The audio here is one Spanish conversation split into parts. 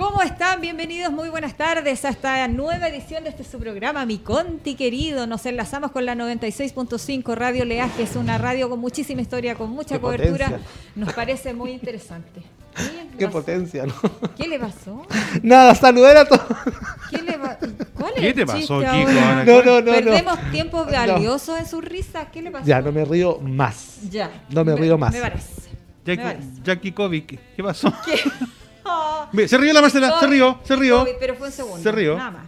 ¿Cómo están? Bienvenidos, muy buenas tardes a esta nueva edición de este su programa, Mi Conti querido. Nos enlazamos con la 96.5 Radio Leaje, es una radio con muchísima historia, con mucha Qué cobertura. potencia. Nos parece muy interesante. ¿Qué, Qué pasó? potencia, ¿no? ¿Qué le pasó? Nada, saludar a todos. ¿Qué le va- ¿Cuál es ¿Qué te pasó, Kiko? ahora? No, no, no, Perdemos no. tiempo No. valioso en su risa. ¿Qué le pasó? Ya, no me río más. Ya. no me río más. Me parece. Jackie, parece. Jackie Kovic, ¿qué pasó? ¿Qué? Oh, Se rió la Marcela, se rió, se rió. COVID, pero fue un segundo. Se rió. Nada más.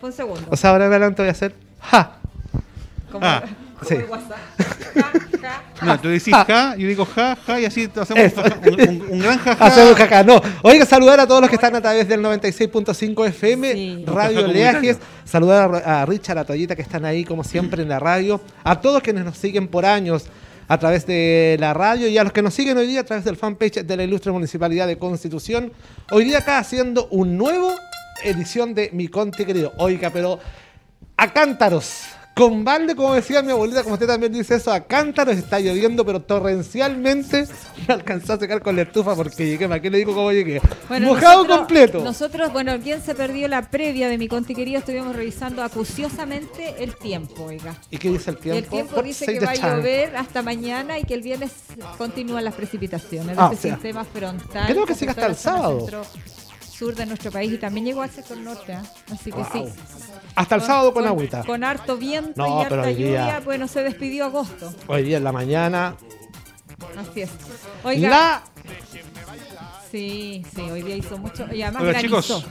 Fue un segundo. O sea, ahora en adelante voy a hacer. ¡Ja! como ah, como sí. el WhatsApp. Ja, ja. No, tú decís ja, yo digo ja, ja, y así hacemos un, un- un gran ja, ja. Hacer un jaca. No. Oiga, saludar a todos los que están a través del 96.5 FM, Sí. Radio Jaja Leajes. Saludar a, a Richard, a Toyita que están ahí como siempre en la radio. A todos quienes nos siguen por años a través de la radio y a los que nos siguen hoy día a través del fanpage de la Ilustre Municipalidad de Constitución. Hoy día acá haciendo un nuevo edición de Mi Conte Querido. Oiga, pero a cántaros. Con balde, como decía mi abuelita, como usted también dice eso, a cántaros está lloviendo, pero torrencialmente me alcanzó a secar con la estufa porque llegué, ¿para qué le digo cómo llegué? Mojado nosotros- completo. Nosotros, bueno, quien se perdió la previa de mi conti querido, estuvimos revisando acuciosamente el tiempo, oiga. ¿Y qué dice el tiempo? el tiempo Por dice que va a llover hasta mañana y que el viernes continúan las precipitaciones. Ah, o sea, sistema frontal. creo que que sigue hasta el sábado. Sur de nuestro país y también llegó al sector norte, ¿ah? así que sí. Hasta el sábado con agüita. Con harto viento No, y pero harta hoy día- lluvia, bueno, se despidió agosto. Hoy día en la mañana. Así es. Oiga, La. sí, sí, hoy día hizo mucho. Y además Hola, granizó. chicos.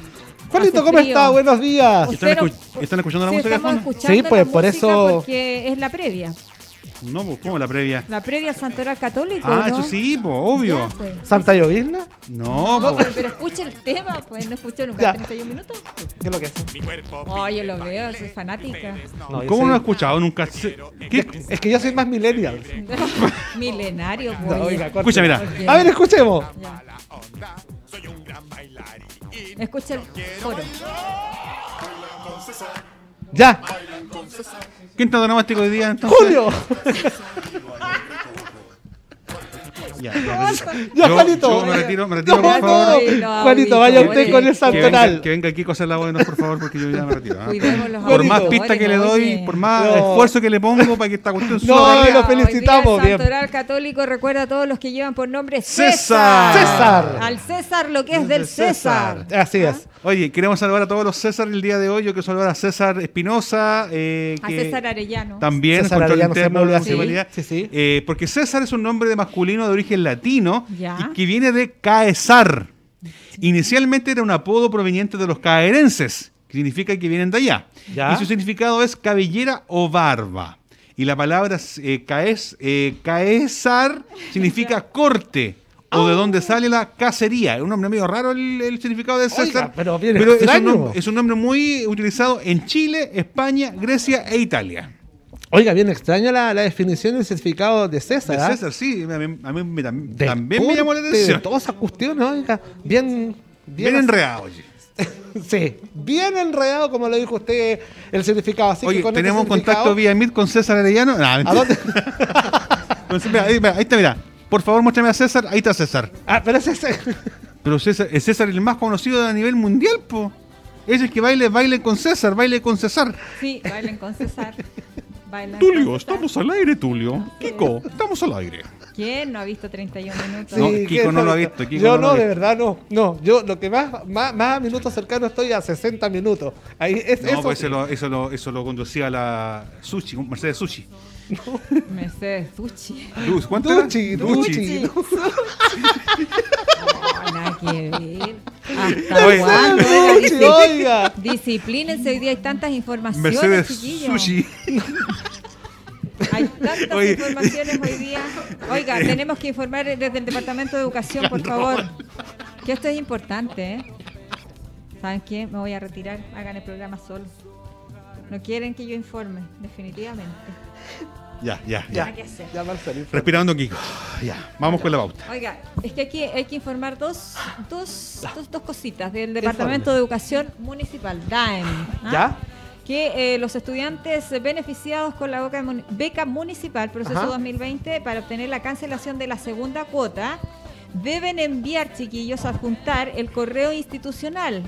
Juanito, ¿cómo está? Buenos días. ¿Están, escu- están escuchando la Sí, música de fondo? Sí, pues, la por eso- Porque es la previa. No, pues, ¿cómo la previa? La previa al Santoral Católico. Ah, ¿no? eso sí, pues, obvio. Ya, pues. ¿Santa Llovizna? No, No, pero, pero escucha el tema, pues no escucho nunca Ya. 31 minutos. ¿Qué es lo que es? Oh, yo lo veo, soy fanática. No, ¿Cómo soy- no he escuchado nunca? Es que yo soy más millennial. Milenario, pues. oiga. Escucha, mira. A ver, escuchemos. Ya. Escucha el coro. Ya. ¿Quién está donomástico hoy día entonces? Julio. Ya, ya, Ya, Yo- Juanito. yo me retiro, me retiro, No, por favor. no. No, Juanito, vaya usted con el oye, Que venga, santoral. que venga aquí a hacer la voz, por favor, porque yo ya me retiro. ¿ah? Cuidemos los Por más pistas que le doy, Oye. por más No. esfuerzo que le pongo para que esta cuestión No, suba. lo Hoy felicitamos, bien. Santoral Católico recuerda a todos los que llevan por nombre César. César. Al César lo que es del César. Así es. Oye, queremos saludar a todos los César el día de hoy. Yo quiero saludar a César Espinosa. eh, A que César Arellano. También, César Arellano interno. Sí, sí. Eh, porque César es un nombre de masculino de origen latino Ya. y que viene de Caesar. Inicialmente era un apodo proveniente de los caerenses, que significa que vienen de allá. Ya. Y su significado es cabellera o barba. Y la palabra eh, caes, eh, Caesar significa corte. O de donde sale la cacería. Es un nombre medio raro el, el significado de César. Oiga, pero bien es, un nombre, es un nombre muy utilizado en Chile, España, Grecia e Italia. Oiga, bien extraña la, la definición y el certificado de César. De ¿ah? César, sí, a mí, a mí me tam- Del también me llamó la atención. De todas esas cuestiones, oiga. Bien. Bien enredado, oye. Sí, bien enredado, como lo dijo usted, el certificado. Así Oye, que con este tenemos un certificado- contacto vía Meet con César Arellano. Nah, ¿A mentira. dónde? Entonces, mira, ahí, mira, ahí está, mira. Por favor, muéstrame a César. Ahí está César. Ah, pero ese es. Pero César, es César el más conocido a nivel mundial, po. Es el que baile, baile con César, baile con César. Sí, bailen con César. Tulio, estamos al aire, Tulio. Kiko, estamos al aire. ¿Quién no ha visto 31 minutos? No, Sí, Kiko ¿qué no lo ha visto, Kiko yo no lo no, ha de visto. verdad no. No, yo lo que más, más, más a minutos cercanos estoy a 60 minutos. Ahí es No, eso. pues sí. eso lo, eso, lo, eso lo conducía la Sushi, Mercedes Sushi. Mercedes. Luz, ¿cuánto era? Duchi, Duchi. Duchi. No, nada que ver. ¿Hasta Oye. cuándo? Duchi, Disci- oiga. Disciplínense, hoy día hay tantas informaciones, Mercedes chiquillos. Sushi. Hay tantas Oye. informaciones hoy día. Oiga, tenemos que informar desde el Departamento de Educación, por favor. Que esto es importante, ¿eh? ¿Saben qué? Me voy a retirar. Hagan el programa solo. No quieren que yo informe, definitivamente. Ya, ya, Ya, ya. Respirando Kiko. Ya, vamos con la pauta. Oiga, es que aquí hay que informar dos, dos, Ah. dos, dos cositas del Departamento de Educación Municipal, DAEM. ¿ah? ¿Ya? Que eh, los estudiantes beneficiados con la beca, mun- beca municipal proceso Ajá. 2020 para obtener la cancelación de la segunda cuota deben enviar, chiquillos, adjuntar el correo institucional.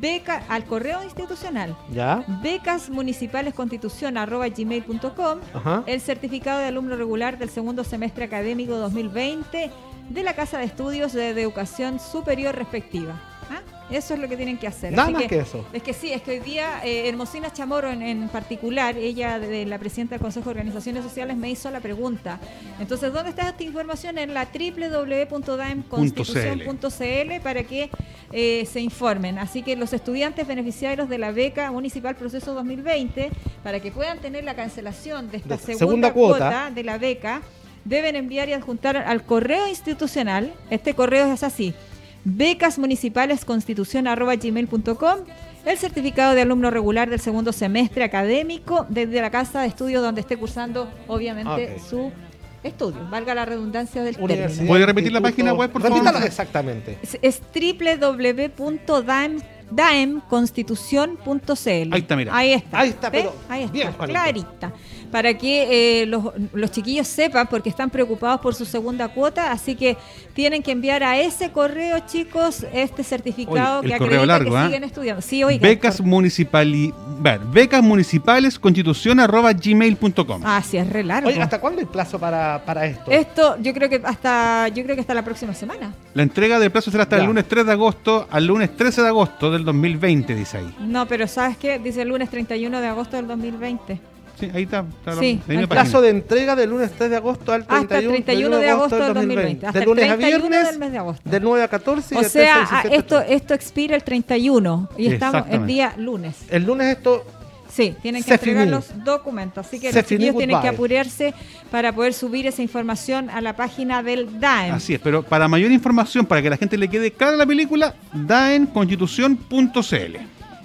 Beca al correo institucional. ¿Ya? Becas municipales constitución arroba gmail.com el certificado de alumno regular del segundo semestre académico 2020 de la Casa de Estudios de, de Educación Superior respectiva. ¿Ah? Eso es lo que tienen que hacer. Nada Así más que eso. Es que sí, es que hoy día eh, Hermosina Chamorro en, en particular, ella de, de la presidenta del Consejo de Organizaciones Sociales me hizo la pregunta. Entonces, ¿dónde está esta información? En la www.daemconstitución.cl para que eh, se informen. Así que los estudiantes beneficiarios de la beca municipal proceso 2020, para que puedan tener la cancelación de esta De segunda, segunda cuota. cuota. de la beca, deben enviar y adjuntar al correo institucional, este correo es así, becasmunicipalesconstitución.gmail.com el certificado de alumno regular del segundo semestre académico desde la casa de estudio donde esté cursando, obviamente, su estudio. Valga la redundancia del Universidad, término. ¿Puede repetir la página web, por favor? Repítala exactamente. Es, es www.daemconstitución.cl. Ahí está, mira. Ahí está. Ahí está, pero Ahí está, bien, clarita. Para que eh, los, los chiquillos sepan, porque están preocupados por su segunda cuota, así que tienen que enviar a ese correo, chicos, este certificado Oye, el que acredita largo, que ¿ah? siguen estudiando. Sí, oiga. Becas municipali... ver, becas municipales constitución arroba gmail.com. Ah, sí, es re largo. Oye, ¿hasta cuándo hay plazo para, para esto? Esto, yo creo que hasta, yo creo que hasta la próxima semana. La entrega del plazo será hasta el lunes 3 de agosto al lunes 13 de agosto del 2020, dice ahí. No, pero ¿sabes qué? Dice el lunes 31 de agosto del 2020. Sí, ahí está. está Sí, la el página. Plazo de entrega del lunes 3 de agosto al 31, Hasta el 31 de agosto del 2020. Hasta De el lunes a 31 viernes, del mes de agosto. del 9 a 14 y O del 13 al sea, 17 a- esto, al 30. esto expira el 31 y estamos el día lunes. El lunes esto Sí, tienen que Se entregar finí. los documentos. Así que Se los chiquillos tienen que apurarse para poder subir esa información a la página del DAEM. Así es, pero para mayor información, para que la gente le quede clara la película, daenconstitución.cl.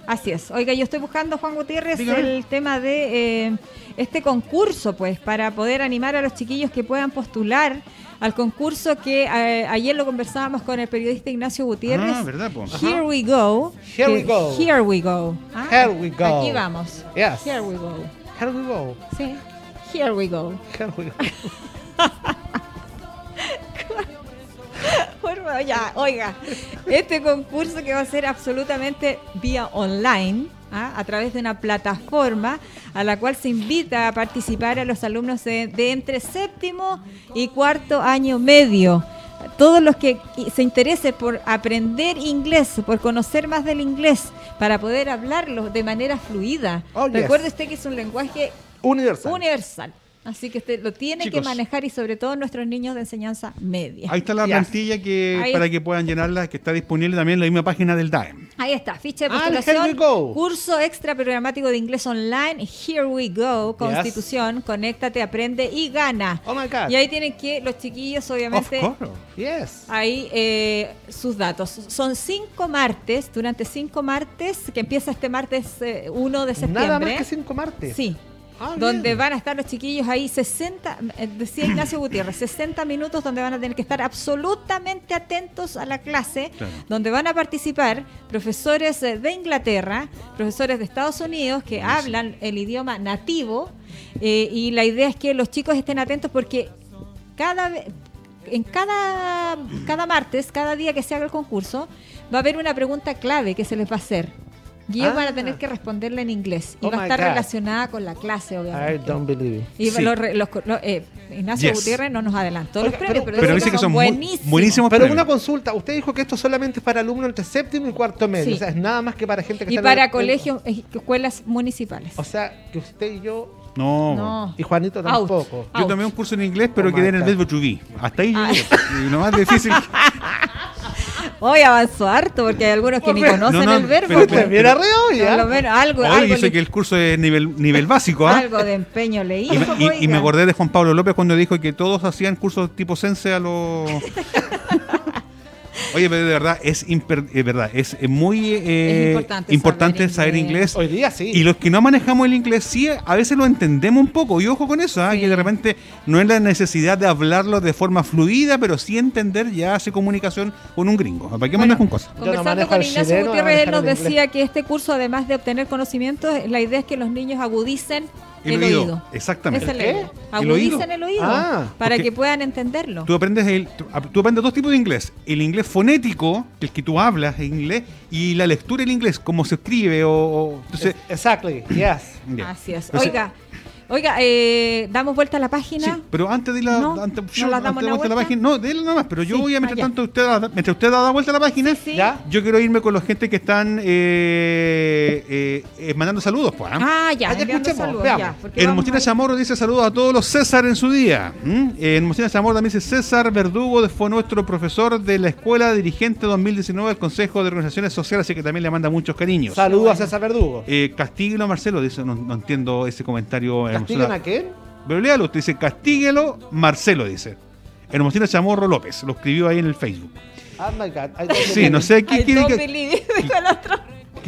Así es. Oiga, yo estoy buscando, Juan Gutiérrez, Dígame. el tema de eh, este concurso, pues, para poder animar a los chiquillos que puedan postular al concurso que eh, ayer lo conversábamos con el periodista Ignacio Gutiérrez. Ah, ¿verdad, po? Here we go. Here we go. Here we go. Ah, Here we go. Aquí vamos. Yes. Here we go. Here we go. Sí. Here we go. Here we go. Ya, oiga, este concurso que va a ser absolutamente vía online, ¿ah? a través de una plataforma a la cual se invita a participar a los alumnos de, de entre séptimo y cuarto año medio. Todos los que se interesen por aprender inglés, por conocer más del inglés, para poder hablarlo de manera fluida. Oh, yes. Recuerde usted que es un lenguaje Universal. universal. Así que usted lo tiene que manejar y sobre todo nuestros niños de enseñanza media. Ahí está la Yes. plantilla que Ahí para es- que puedan llenarla, que está disponible también en la misma página del DAEM. Ahí está, ficha de Ah, postulación, Here We Go. curso extra programático de inglés online, Here We Go, Constitución, conéctate, aprende y gana. Oh my God. Y ahí tienen que los chiquillos, obviamente, Of course. Yes. ahí eh, sus datos. Son cinco martes, durante cinco martes, que empieza este martes eh, 1 de septiembre. Nada más que cinco martes. Sí. Ah, donde van a estar los chiquillos ahí 60, eh, decía Ignacio Gutiérrez, 60 minutos donde van a tener que estar absolutamente atentos a la clase, Claro. donde van a participar profesores eh, de Inglaterra, profesores de Estados Unidos que hablan el idioma nativo eh, y la idea es que los chicos estén atentos porque cada vez en cada, cada martes, cada día que se haga el concurso, va a haber una pregunta clave que se les va a hacer. Y ellos Ah. van a tener que responderla en inglés. Y Oh va a estar God. relacionada con la clase, I obviamente. don't believe it. Y Sí. los los eh, Ignacio Yes. Gutiérrez no nos adelantó Oiga, los premios, pero- pero, Pero dice que son buenísimos. buenísimos Pero premios. una consulta, usted dijo que esto solamente es para alumnos entre séptimo y cuarto medio, Sí. o sea, es nada más que para gente que Y está en para colegios, eh, escuelas municipales. O sea, que usted y yo No. No. y Juanito Out. tampoco. Yo tomé un curso en inglés, pero Oh quedé en el God. verbo to be. Hasta ahí Ah. llegué. Y lo más difícil. Hoy avanzó harto porque hay algunos que ni conocen No, no, el verbo. pero- pues. Viene arriba hoy, Por lo menos algo, Hoy algo, le- que el curso es nivel, nivel básico, ¿ah? algo de empeño le hizo. Y, me- y- y me acordé de Juan Pablo López cuando dijo que todos hacían cursos tipo sense a los Oye, pero de verdad, es, imper- es verdad, es eh, muy eh, Es importante importante saber saber inglés. inglés. Hoy día sí. Y los que no manejamos el inglés, sí, a veces lo entendemos un poco. Y ojo con eso, ¿ah? Sí. que de repente no es la necesidad de hablarlo de forma fluida, pero sí entender ya hace comunicación con un gringo. ¿Para qué Bueno, mandas con cosas? Conversando con el Ignacio chileno, Gutiérrez, él nos decía que este curso, además de obtener conocimientos, la idea es que los niños agudicen el, oído. Exactamente. Es ¿El qué? El oído. El Ah, para que puedan entenderlo. Tú aprendes, el, tú, aprendes dos tipos de inglés. El inglés fonético, el que tú hablas en inglés, y la lectura en inglés, cómo se escribe. O, o- entonces, Exactly, yes. ya. Así es. Entonces, Oiga, oiga, eh, damos vuelta a la página. Sí, pero antes de la, No, antes, ¿no yo- la antes damos de la vuelta a la página, no, déle nada más, pero yo Sí, voy a mientras tanto usted da- mientras usted da la vuelta a la página, Sí. ¿Ya? yo quiero irme con la gente que están eh, eh, eh, mandando saludos, pues. ¿ah? Ah, ya, Ah, escuchemos, saludos, veamos. ya, En Mostina Chamorro dice saludos a todos los César en su día. ¿m? En Mostina Chamorro también dice César Verdugo fue nuestro profesor de la escuela dirigente 2019 del Consejo de Organizaciones Sociales, así que también le manda muchos cariños. Saludos a César Verdugo. Eh, Castíguelo Marcelo dice, no, no entiendo ese comentario. ¿Castiguen hermosura. a quién? Pero léalo, usted dice Castíguelo Marcelo dice. Hermosina Chamorro López, lo escribió ahí en el Facebook. Oh my God. I don't Sí, no sé qué quiere que,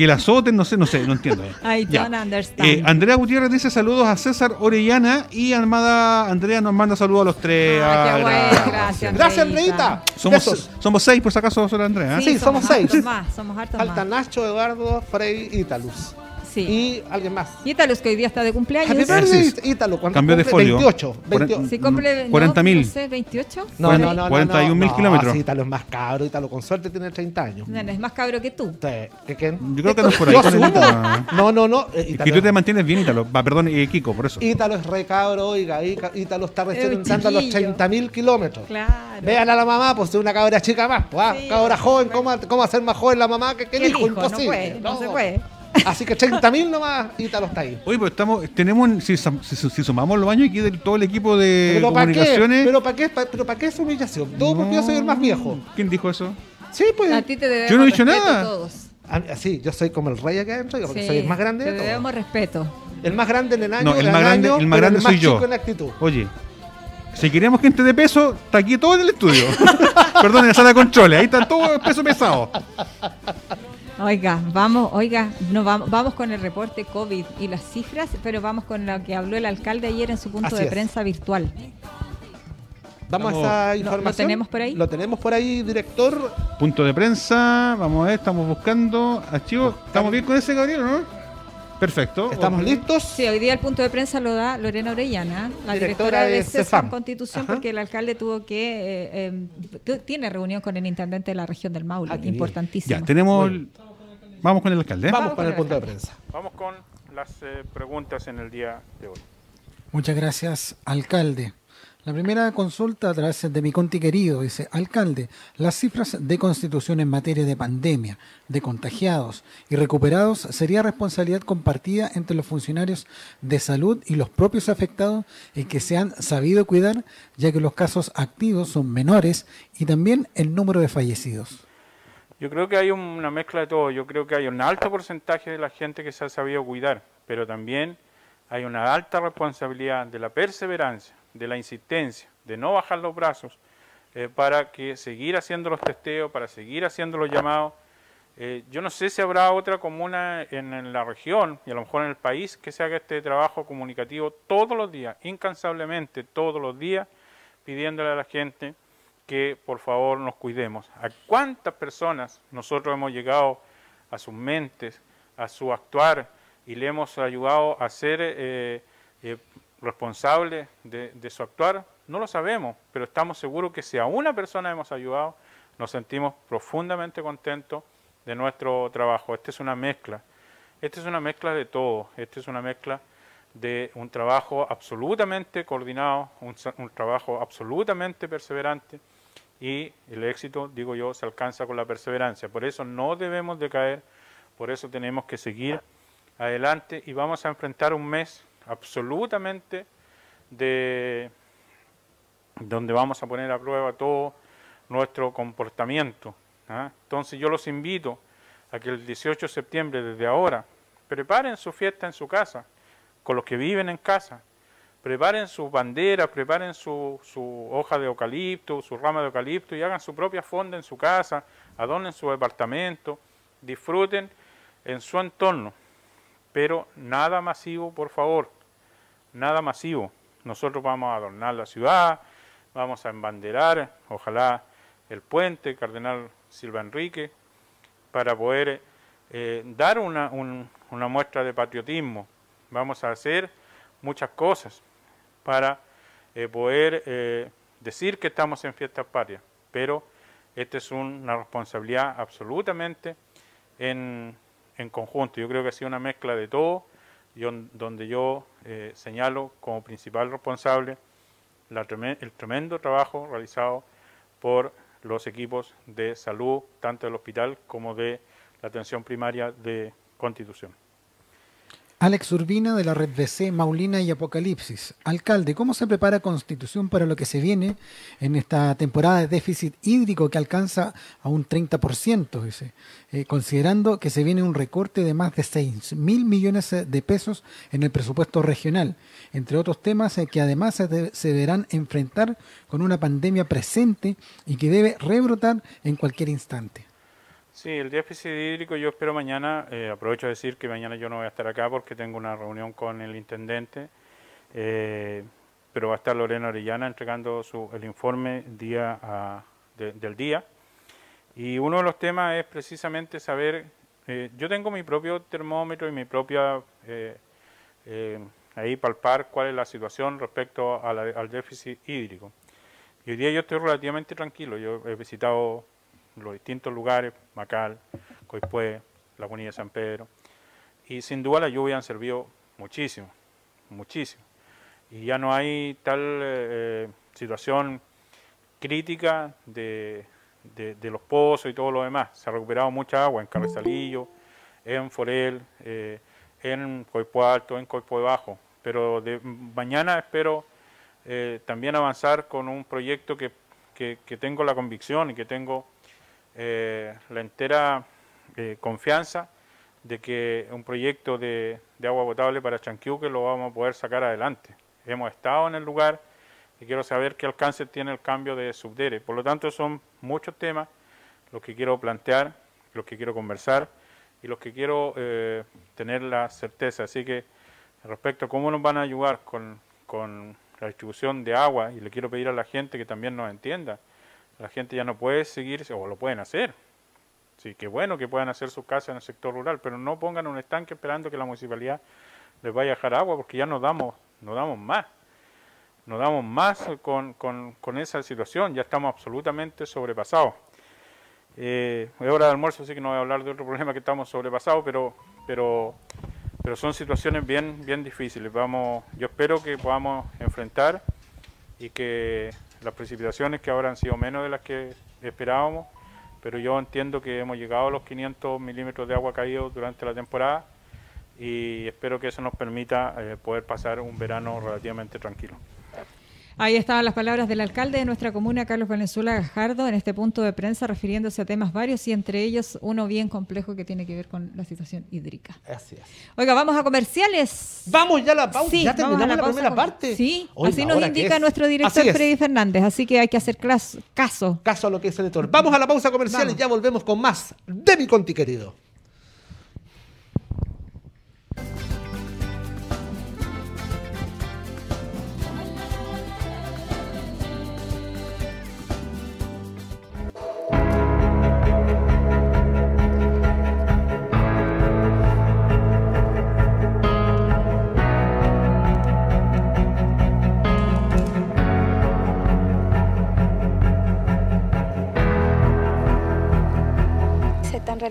que la azoten, no sé, no sé, no entiendo. I Ya. don't understand. Eh, Andrea Gutiérrez dice saludos a César Orellana y Armada Andrea nos manda saludos a los tres. Ah, qué Ah, bueno, gracias. gracias. Gracias, Andreita. Somos, Besos. somos seis, por si acaso, solo Andrea. ¿eh? Sí, somos seis. más, somos hartos Falta más. Nacho, Eduardo, Frey, Ítalus. Sí. Y alguien más. Y Ítalos, que hoy día está de cumpleaños. Happy birthday, es. Ítalo. ¿Cuánto Cambió de cumple? folio. 28. Cuaren- 28. Si cumple, no, 40.000. no sé, 28. No, no, no, no. 41.000 no, no, kilómetros. sí, Ítalo es más cabro. Ítalo con suerte tiene 30 años. No, no, es más cabro que tú. ¿Qué, quién? Yo creo que andas por ahí. Ítalo. No, no, no. eh, Es que Ítalo, tú te mantienes bien, Ítalo. Va, perdón, eh, Kiko, por eso. Ítalo es re cabro, oiga. Ítalo está recién Es entrando a los chiquillo. 30.000 kilómetros. Claro. Vean a la mamá, pues es una cabra chica más. Pues, ah, Sí, cabra no, joven, no. ¿cómo, ¿cómo hacer más joven la mamá que, el hijo? no Imposible. puede, no se puede. Así que 30.000 nomás, Ítalo está ahí. Oye, pues estamos, tenemos, si, si, si sumamos los años aquí de todo el equipo de ¿Pero para qué? comunicaciones. ¿Pero para qué? Pa- ¿Pero para qué esa humillación? Todo porque yo soy el más viejo. ¿Quién dijo eso? Sí, pues. A ti te debemos Yo no he dicho nada. Todos. Ah, Sí, yo soy como el rey acá adentro, yo porque Sí, soy el más grande Te de todos. debemos respeto. El más grande en el año, No, el más grande- año, el más pero grande soy yo. chico en actitud. Oye, si queríamos gente de peso, está aquí todo en el estudio. Perdón, en la sala de controles, ahí está todo el peso pesado. Oiga, vamos, oiga, no vamos, vamos con el reporte COVID y las cifras, pero vamos con lo que habló el alcalde ayer en su punto Así de es. prensa virtual. Vamos a esa ¿Lo- información. lo tenemos por ahí? Lo tenemos por ahí, director. Punto de prensa, vamos a ver, estamos buscando archivos. ¿Estamos bien con ese, Gabriel, no? Perfecto. ¿Estamos listos? Sí, hoy día el punto de prensa lo da Lorena Orellana, la Directora directora, de CEFAM. Constitución, Ajá. porque el alcalde tuvo que, eh, eh, tiene reunión con el intendente de la región del Maule, Ah, qué bien. importantísimo. Ya, tenemos. el- Vamos con el alcalde. ¿eh? Vamos Vamos con el con el punto de prensa. Vamos con las eh, preguntas en el día de hoy. Muchas gracias, alcalde. La primera consulta a través de mi conti querido dice, alcalde, las cifras de constitución en materia de pandemia, de contagiados y recuperados sería responsabilidad compartida entre los funcionarios de salud y los propios afectados y que se han sabido cuidar, ya que los casos activos son menores y también el número de fallecidos. Yo creo que hay una mezcla de todo. Yo creo que hay un alto porcentaje de la gente que se ha sabido cuidar, pero también hay una alta responsabilidad de la perseverancia, de la insistencia, de no bajar los brazos eh, para que seguir haciendo los testeos, para seguir haciendo los llamados. Eh, yo no sé si habrá otra comuna en, en la región y a lo mejor en el país que se haga este trabajo comunicativo todos los días, incansablemente, todos los días, pidiéndole a la gente que por favor nos cuidemos. ¿A cuántas personas nosotros hemos llegado a sus mentes, a su actuar y le hemos ayudado a ser eh, eh, responsables de, su actuar? No lo sabemos, pero estamos seguros que si a una persona hemos ayudado, nos sentimos profundamente contentos de nuestro trabajo. Esta es una mezcla. Esta es una mezcla de todo. Esta es una mezcla de un trabajo absolutamente coordinado, un, un trabajo absolutamente perseverante y el éxito, digo yo, se alcanza con la perseverancia. Por eso no debemos de caer, por eso tenemos que seguir adelante y vamos a enfrentar un mes absolutamente de donde vamos a poner a prueba todo nuestro comportamiento. ¿ah? Entonces yo los invito a que el 18 de septiembre, desde ahora, preparen su fiesta en su casa, con los que viven en casa, preparen sus banderas, preparen su, su hoja de eucalipto, su rama de eucalipto y hagan su propia fonda en su casa, adornen su departamento, disfruten en su entorno, pero nada masivo, por favor, nada masivo. Nosotros vamos a adornar la ciudad, vamos a embanderar, ojalá el puente, Cardenal Silva Enrique, para poder eh, dar una, un- una muestra de patriotismo. Vamos a hacer muchas cosas para eh, poder eh, decir que estamos en fiestas patrias, pero esta es una responsabilidad absolutamente en, en conjunto. Yo creo que ha sido una mezcla de todo, donde yo eh, señalo como principal responsable el tremendo trabajo realizado por los equipos de salud, tanto del hospital como de la atención primaria de Constitución. Alex Urbina de la red BC Maulina y Apocalipsis. Alcalde, ¿cómo se prepara Constitución para lo que se viene en esta temporada de déficit hídrico que alcanza a un 30%, dice, eh, considerando que se viene un recorte de más de 6 mil millones de pesos en el presupuesto regional, entre otros temas eh, que además se, de- deberán enfrentar con una pandemia presente y que debe rebrotar en cualquier instante? Sí, el déficit hídrico yo espero mañana, eh, aprovecho de decir que mañana yo no voy a estar acá porque tengo una reunión con el intendente, eh, pero va a estar Lorena Orellana entregando su, el informe día a- de- del día. Y uno de los temas es precisamente saber, eh, yo tengo mi propio termómetro y mi propia, eh, ahí palpar cuál es la situación respecto a al déficit hídrico. Y hoy día yo estoy relativamente tranquilo, yo he visitado los distintos lugares, Macal, Coipué, Lagunilla de San Pedro, y sin duda las lluvias han servido muchísimo, muchísimo. Y ya no hay tal eh, situación crítica de, de- los pozos y todo lo demás. Se ha recuperado mucha agua en Carrizalillo, en Forel, eh, en Coipué Alto, en Coipué Bajo. Pero de mañana espero eh, también avanzar con un proyecto que- que tengo la convicción y que tengo eh, la entera eh, confianza de que un proyecto de, agua potable para Chanquiuque lo vamos a poder sacar adelante. Hemos estado en el lugar y quiero saber qué alcance tiene el cambio de subdere. Por lo tanto, son muchos temas los que quiero plantear, los que quiero conversar y los que quiero eh, tener la certeza. Así que respecto a cómo nos van a ayudar con la distribución de agua, y le quiero pedir a la gente que también nos entienda, la gente ya no puede seguir, o lo pueden hacer. Sí, qué bueno que puedan hacer sus casas en el sector rural, pero no pongan un estanque esperando que la municipalidad les vaya a dejar agua, porque ya nos damos, nos damos más. Nos damos más con, con, con esa situación, ya estamos absolutamente sobrepasados. Eh, es hora de almuerzo, así que no voy a hablar de otro problema que estamos sobrepasados, pero, pero, pero son situaciones bien, bien difíciles. Vamos, yo espero que podamos enfrentar y que las precipitaciones que ahora han sido menos de las que esperábamos, pero yo entiendo que hemos llegado a los 500 milímetros de agua caídos durante la temporada y espero que eso nos permita eh, poder pasar un verano relativamente tranquilo. Ahí estaban las palabras del alcalde de nuestra comuna, Carlos Valenzuela Gajardo, en este punto de prensa refiriéndose a temas varios y entre ellos uno bien complejo que tiene que ver con la situación hídrica. Así es. Oiga, vamos a comerciales. Vamos ya a la pausa. Sí, ya terminamos la la, pausa primera con- parte. Sí, Oiga, así nos ¿ahora qué indica es? nuestro director. Freddy Fernández, así que hay que hacer caso. Caso a lo que es el editor. Vamos a la pausa comercial Vamos. y ya volvemos con más de mi conti querido.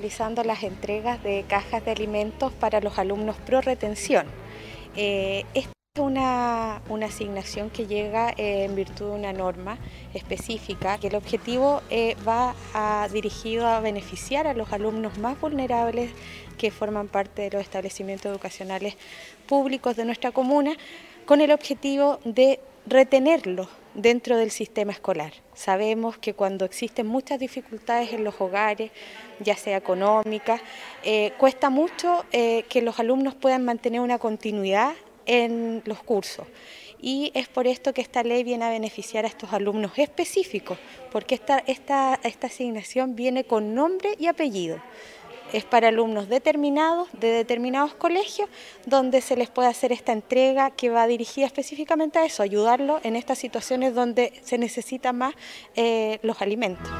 Realizando las entregas de cajas de alimentos para los alumnos pro retención. Eh, esta es una, asignación que llega eh, en virtud de una norma específica, que el objetivo eh, va a- dirigido a beneficiar a los alumnos más vulnerables que forman parte de los establecimientos educacionales públicos de nuestra comuna, con el objetivo de retenerlos dentro del sistema escolar. Sabemos que cuando existen muchas dificultades en los hogares, ya sea económicas, eh, cuesta mucho eh, que los alumnos puedan mantener una continuidad en los cursos. y es por esto que esta ley viene a beneficiar a estos alumnos específicos, porque esta, esta, esta asignación viene con nombre y apellido. Es para alumnos determinados de determinados colegios donde se les puede hacer esta entrega que va dirigida específicamente a eso, ayudarlo en estas situaciones donde se necesitan más eh, los alimentos.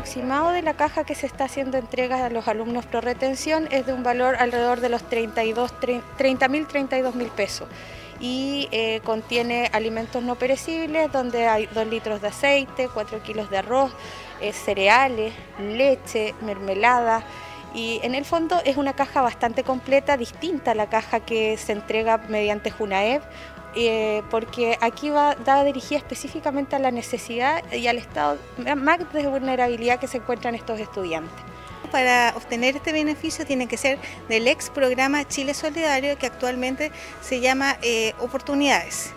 Aproximado de la caja que se está haciendo entrega a los alumnos pro retención es de un valor alrededor de los 32, 30 mil, 32 mil pesos. Y eh, contiene alimentos no perecibles donde hay 2 litros de aceite, 4 kilos de arroz, eh, cereales, leche, mermelada. Y en el fondo es una caja bastante completa, distinta a la caja que se entrega mediante Junaev eh, porque aquí va, va dirigida específicamente a la necesidad y al estado más de vulnerabilidad que se encuentran estos estudiantes. Para obtener este beneficio tiene que ser del ex programa Chile Solidario que actualmente se llama eh, Oportunidades.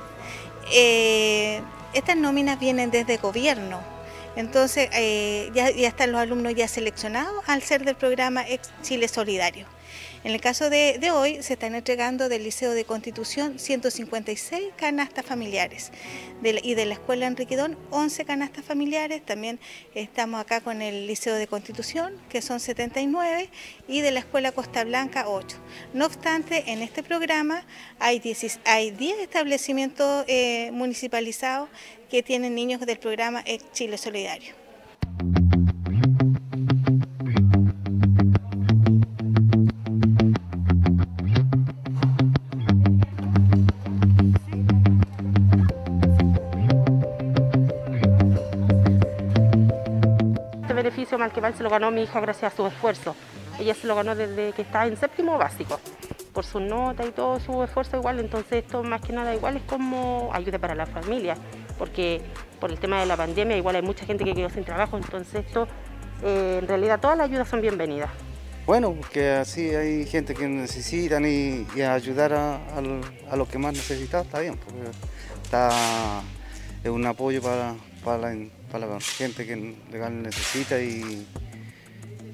Eh, estas nóminas vienen desde gobierno, entonces ya, ya están los alumnos ya seleccionados al ser del programa ex Chile Solidario. En el caso de, hoy se están entregando del Liceo de Constitución 156 canastas familiares y de la Escuela Enriquidón 11 canastas familiares. También estamos acá con el Liceo de Constitución que son 79 y de la Escuela Costa Blanca 8. No obstante, en este programa hay 10, hay 10 establecimientos eh, municipalizados que tienen niños del programa Chile Solidario. Beneficio mal que mal se lo ganó mi hija gracias a su esfuerzo. Ella se lo ganó desde que está en séptimo básico, por su nota y todo su esfuerzo igual, entonces esto más que nada igual es como ayuda para la familia, porque por el tema de la pandemia igual hay mucha gente que quedó sin trabajo, entonces esto eh, en realidad todas las ayudas son bienvenidas. Bueno, porque así hay gente que necesitan y, ayudar a, a, a, los que más necesitan está bien, porque está, es un apoyo para, para la gente que legal necesita y,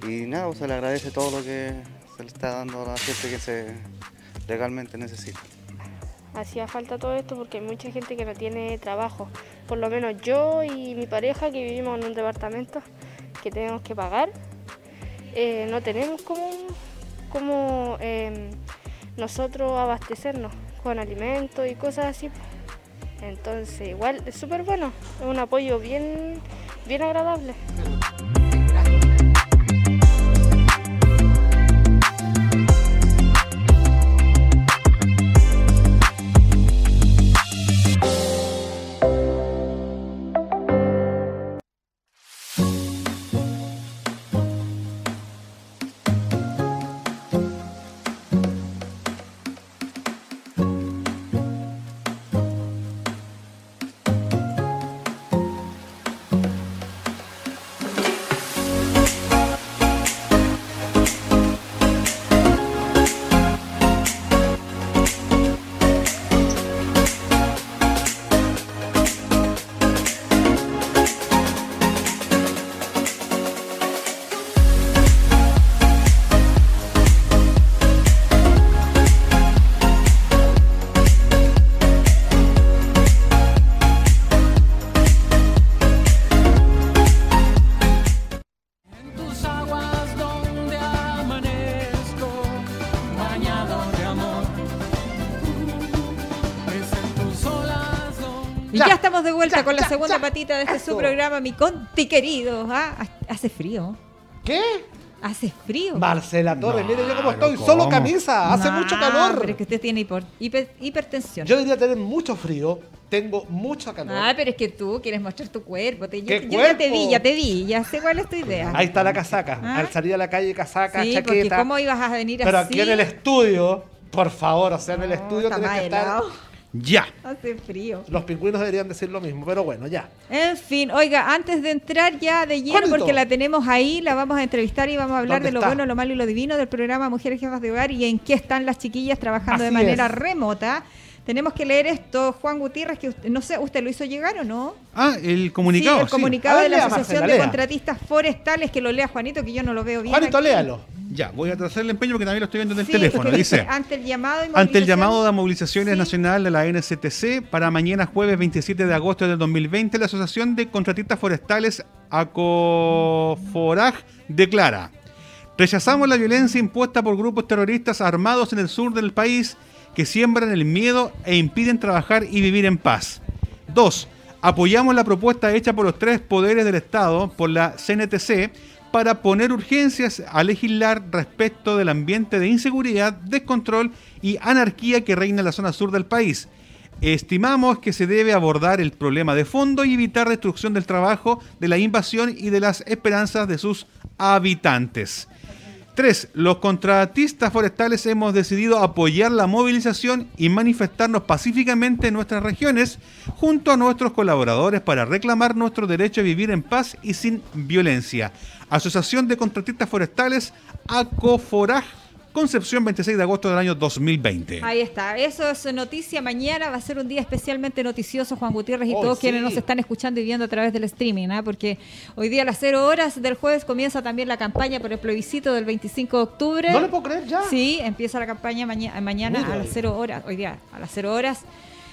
y nada, se le agradece todo lo que se le está dando a la gente que se legalmente necesita. Hacía falta todo esto porque hay mucha gente que no tiene trabajo. Por lo menos yo y mi pareja que vivimos en un departamento que tenemos que pagar, eh, no tenemos como, como eh, nosotros abastecernos con alimentos y cosas así. Entonces, igual es súper bueno, es un apoyo bien, bien agradable. Con la segunda patita de este su programa, mi conti querido. ¿Ah? Hace frío. ¿Qué? Hace frío. Marcela Torres, no, mire yo cómo estoy, ¿cómo? solo camisa, hace no, mucho calor. Pero es que usted tiene hiper, hiper, hipertensión. Yo diría tener mucho frío, tengo mucho calor. Ah, pero es que tú quieres mostrar tu cuerpo. Te, ¿Qué yo, cuerpo? ya te vi, ya te vi, ya sé cuál es tu idea. Ahí está la casaca. ¿Ah? Al salir a la calle, casaca, sí, chaqueta. Porque ¿Cómo ibas a venir pero así? Pero aquí en el estudio, por favor, o sea, en el estudio tienes que estar. Ya. Hace frío. Los pingüinos deberían decir lo mismo, pero bueno, ya. En fin, oiga, antes de entrar ya de lleno, porque la tenemos ahí, la vamos a entrevistar y vamos a hablar de lo está? bueno, lo malo y lo divino del programa Mujeres Jefas de Hogar y en qué están las chiquillas trabajando Así de manera es. remota. Tenemos que leer esto, Juan Gutiérrez, que usted- no sé, ¿usted lo hizo llegar o no? Ah, el comunicado. sí, el sí. comunicado A de la lea, Asociación Marcela, de. Contratistas Forestales, que lo lea Juanito, que yo no lo veo bien. Juanito, aquí. léalo. Ya, voy a hacer el empeño porque también lo estoy viendo en el Sí, teléfono. Dice. ante el llamado y Ante el llamado de movilizaciones Sí. nacional de la NCTC para mañana jueves 27 de agosto del 2020, la Asociación de Contratistas Forestales ACOFORAG declara Rechazamos la violencia impuesta por grupos terroristas armados en el sur del país que siembran el miedo e impiden trabajar y vivir en paz. 2. Apoyamos la propuesta hecha por los tres poderes del Estado, por la CNTC, para poner urgencias a legislar respecto del ambiente de inseguridad, descontrol y anarquía que reina en la zona sur del país. Estimamos que se debe abordar el problema de fondo y evitar destrucción del trabajo, de la invasión y de las esperanzas de sus habitantes. 3. Los contratistas forestales hemos decidido apoyar la movilización y manifestarnos pacíficamente en nuestras regiones junto a nuestros colaboradores para reclamar nuestro derecho a vivir en paz y sin violencia. Asociación de Contratistas Forestales, ACOFORAG, Concepción 26 de agosto del año 2020. Ahí está, eso es noticia. Mañana va a ser un día especialmente noticioso, Juan Gutiérrez y Oh, todos sí. quienes nos están escuchando y viendo a través del streaming, ¿ah? porque hoy día a las 0 horas del jueves comienza también la campaña por el plebiscito del 25 de octubre. No le puedo creer ya. Sí, empieza la campaña maña- mañana Mira a las ahí. 0 horas, hoy día a las 0 horas.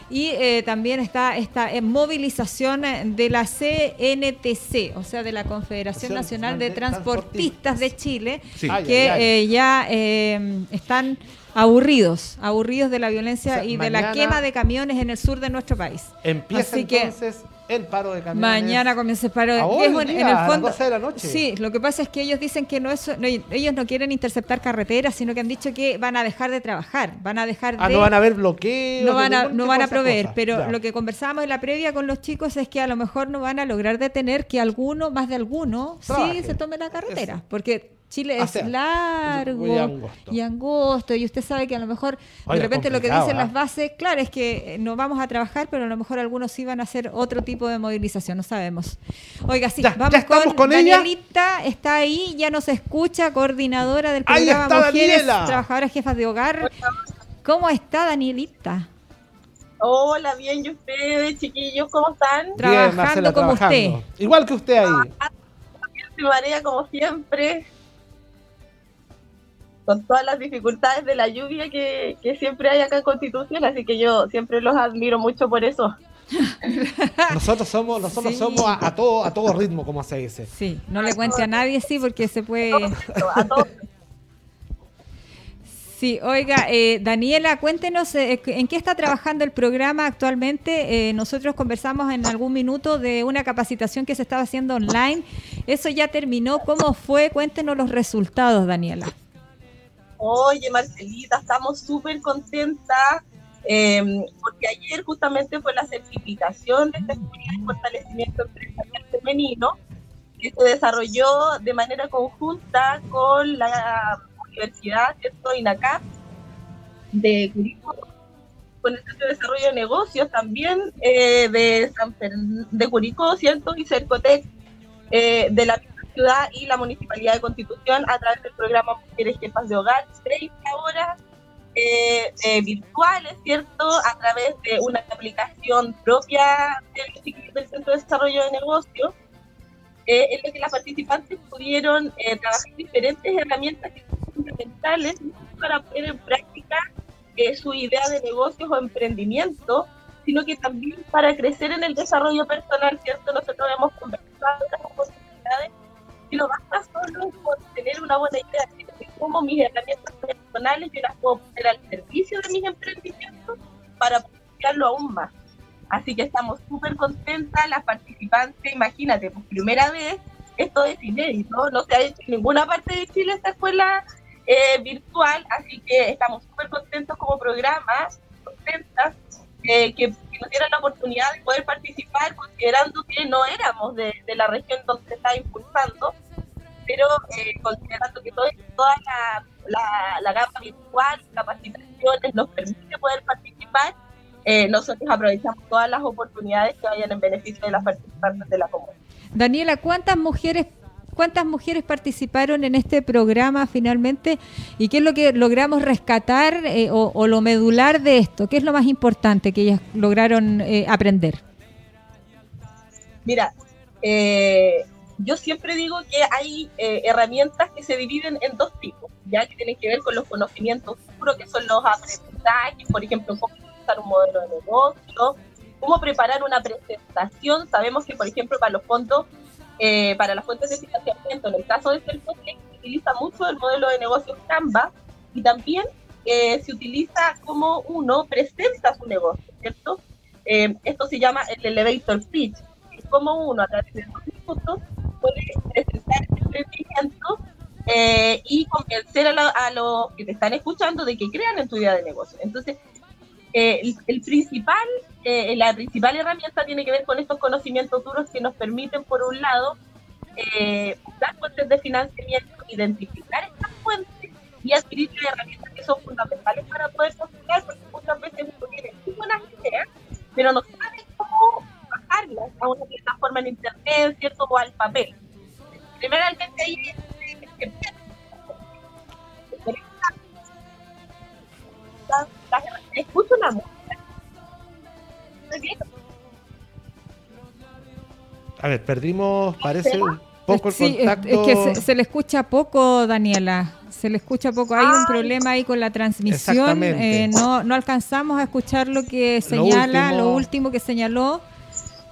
Y eh, también está esta eh, movilización de la CNTC, o sea, de la Confederación Nacional de Transportistas de Chile, Sí. Que eh, ya eh, están aburridos, aburridos de la violencia O sea, y de la quema de camiones en el sur de nuestro país. Empieza Así que entonces el paro de camiones. Mañana comienza el paro. Ahora Es hoy un- día, en el a las fondo, 12 de la noche. Sí, lo que pasa es que ellos dicen que no es, no, ellos no quieren interceptar carreteras, sino que han dicho que van a dejar de trabajar, van a dejar Ah, de no van a haber bloqueos. no van de a, no van de a proveer, cosas. pero Ya. lo que conversábamos en la previa con los chicos es que a lo mejor no van a lograr detener que alguno, más de alguno, sí se tome la carretera, porque Chile O es sea, largo angosto. y angosto, y usted sabe que a lo mejor de repente lo que dicen ¿ah? las bases, claro, es que eh, no vamos a trabajar, pero a lo mejor algunos sí van a hacer otro tipo de movilización, no sabemos. Oiga, sí, Ya, vamos ya estamos con ella. Danielita, está ahí, ya nos escucha, coordinadora del Ahí programa está Mujeres Daniela. Trabajadoras Jefas de Hogar. ¿Cómo está Danielita? Hola, bien, ¿y ustedes, chiquillos, cómo están? Bien, Trabajando Marcela, como trabajando. usted. Igual que usted ahí. Mi marea, como siempre, con todas las dificultades de la lluvia que, que siempre hay acá en Constitución, así que yo siempre los admiro mucho por eso. Nosotros somos, nosotros Sí. somos a, a todo, a todo ritmo, como se dice. Sí, no le cuente a nadie, sí, porque se puede... A todos Sí, oiga, eh, Daniela, cuéntenos eh, en qué está trabajando el programa actualmente. Eh, nosotros conversamos en algún minuto de una capacitación que se estaba haciendo online. Eso ya terminó. ¿Cómo fue? Cuéntenos los resultados, Daniela. Oye, Marcelita, estamos súper contentas eh, porque ayer justamente fue la certificación de fortalecimiento empresarial femenino que se desarrolló de manera conjunta con la Universidad, ¿cierto? INACAP de Curicó, con el Centro de Desarrollo de Negocios también eh, de, San Fern- de Curicó, ¿cierto? Y Cercotec eh, de la ciudad y la Municipalidad de Constitución a través del programa Mujeres Jefas de Hogar, 30 horas eh, eh, virtuales, ¿cierto? A través de una aplicación propia del, del Centro de Desarrollo de Negocios, eh, en la que las participantes pudieron eh, trabajar diferentes herramientas fundamentales para poner en práctica eh, su idea de negocios o emprendimiento, sino que también para crecer en el desarrollo personal, ¿cierto? Nosotros hemos conversado las oportunidades y no basta solo con tener una buena idea, que cómo mis herramientas personales yo las puedo poner al servicio de mis emprendimientos para potenciarlo aún más. Así que estamos súper contentas, las participantes, imagínate, por primera vez, esto es inédito, no se ha hecho en ninguna parte de Chile esta escuela eh, virtual, así que estamos súper contentos como programa, contentas eh, que, nos dieran la oportunidad de poder participar, considerando que no éramos de, de la región donde se está impulsando, pero eh, considerando que todo- toda la, la, la gama virtual, capacitaciones nos permite poder participar, eh, nosotros aprovechamos todas las oportunidades que vayan en beneficio de las participantes de la comunidad. Daniela, ¿cuántas mujeres ¿Cuántas mujeres participaron en este programa finalmente? ¿Y qué es lo que logramos rescatar eh, o, lo medular de esto? ¿Qué es lo más importante que ellas lograron eh, aprender? Mira, eh, yo siempre digo que hay eh, herramientas que se dividen en dos tipos, ya que tienen que ver con los conocimientos puros, que son los aprendizajes, por ejemplo, cómo usar un modelo de negocio, cómo preparar una presentación. Sabemos que, por ejemplo, para los fondos, eh, para las fuentes de financiamiento, en el caso de Selfotech, se utiliza mucho el modelo de negocios Canva y también eh, se utiliza cómo uno presenta su negocio, ¿cierto? Eh, esto se llama el elevator pitch, es como uno a través de dos minutos puede presentar el emprendimiento eh, y convencer a, a los que te están escuchando de que crean en tu idea de negocio. Entonces, eh, el, el principal, eh, la principal herramienta tiene que ver con estos conocimientos duros que nos permiten, por un lado, eh, dar fuentes de financiamiento, identificar estas fuentes y adquirir las herramientas que son fundamentales para poder postular, porque muchas veces uno tiene muy buenas ideas, pero no sabe cómo bajarlas a una plataforma en internet, ¿cierto? O al papel. Primeramente ahí es escucho una música. A ver, perdimos, parece un poco el Sí, contacto. es que se, se le escucha poco, Daniela. Se le escucha poco. Hay un problema ahí con la transmisión. Exactamente. eh, no, no alcanzamos a escuchar lo que señala, último. lo último que señaló.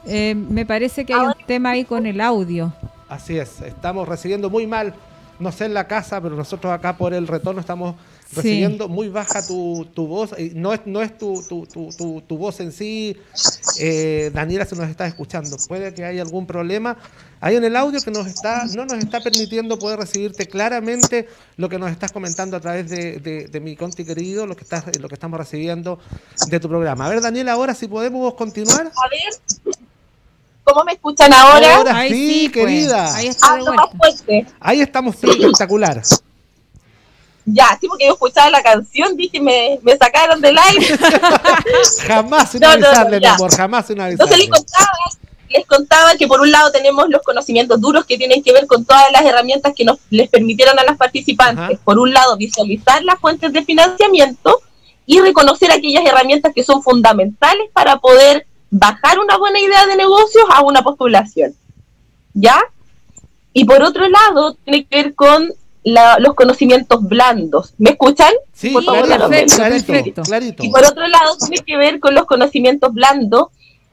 Eh, me parece que hay un tema ahí con el audio. Así es, estamos recibiendo muy mal, no sé en la casa, pero nosotros acá por el retorno estamos Sí. recibiendo muy baja tu, tu voz. y No es, no es tu, tu, tu, tu- tu voz en sí, eh, Daniela, si nos está escuchando. Puede que haya algún problema ahí en el audio que nos está, no nos está permitiendo poder recibirte claramente lo que nos estás comentando a través de, de- de mi conti querido, lo que, estás, lo que estamos recibiendo de tu programa. A ver, Daniela, ahora si podemos continuar. A ver, ¿cómo me escuchan ahora? Ahora Ahí sí, sí, pues. querida. Ahí está Hablo más fuerte. Ahí estamos espectacular. Ya, sí, porque yo escuchaba la canción, dije, me, me sacaron del aire. Jamás sin No, no, no, mi amor, jamás sin Entonces les contaba, les contaba que por un lado tenemos los conocimientos duros que tienen que ver con todas las herramientas que nos les permitieron a las participantes. Por un lado, visualizar las fuentes de financiamiento y reconocer aquellas herramientas que son fundamentales para poder bajar una buena idea de negocios a una postulación. ¿Ya? Y por otro lado, tiene que ver con la- los conocimientos blandos. ¿Me escuchan? Sí, Por favor, clarito, clarito. Y por otro lado, tiene que ver con los conocimientos blandos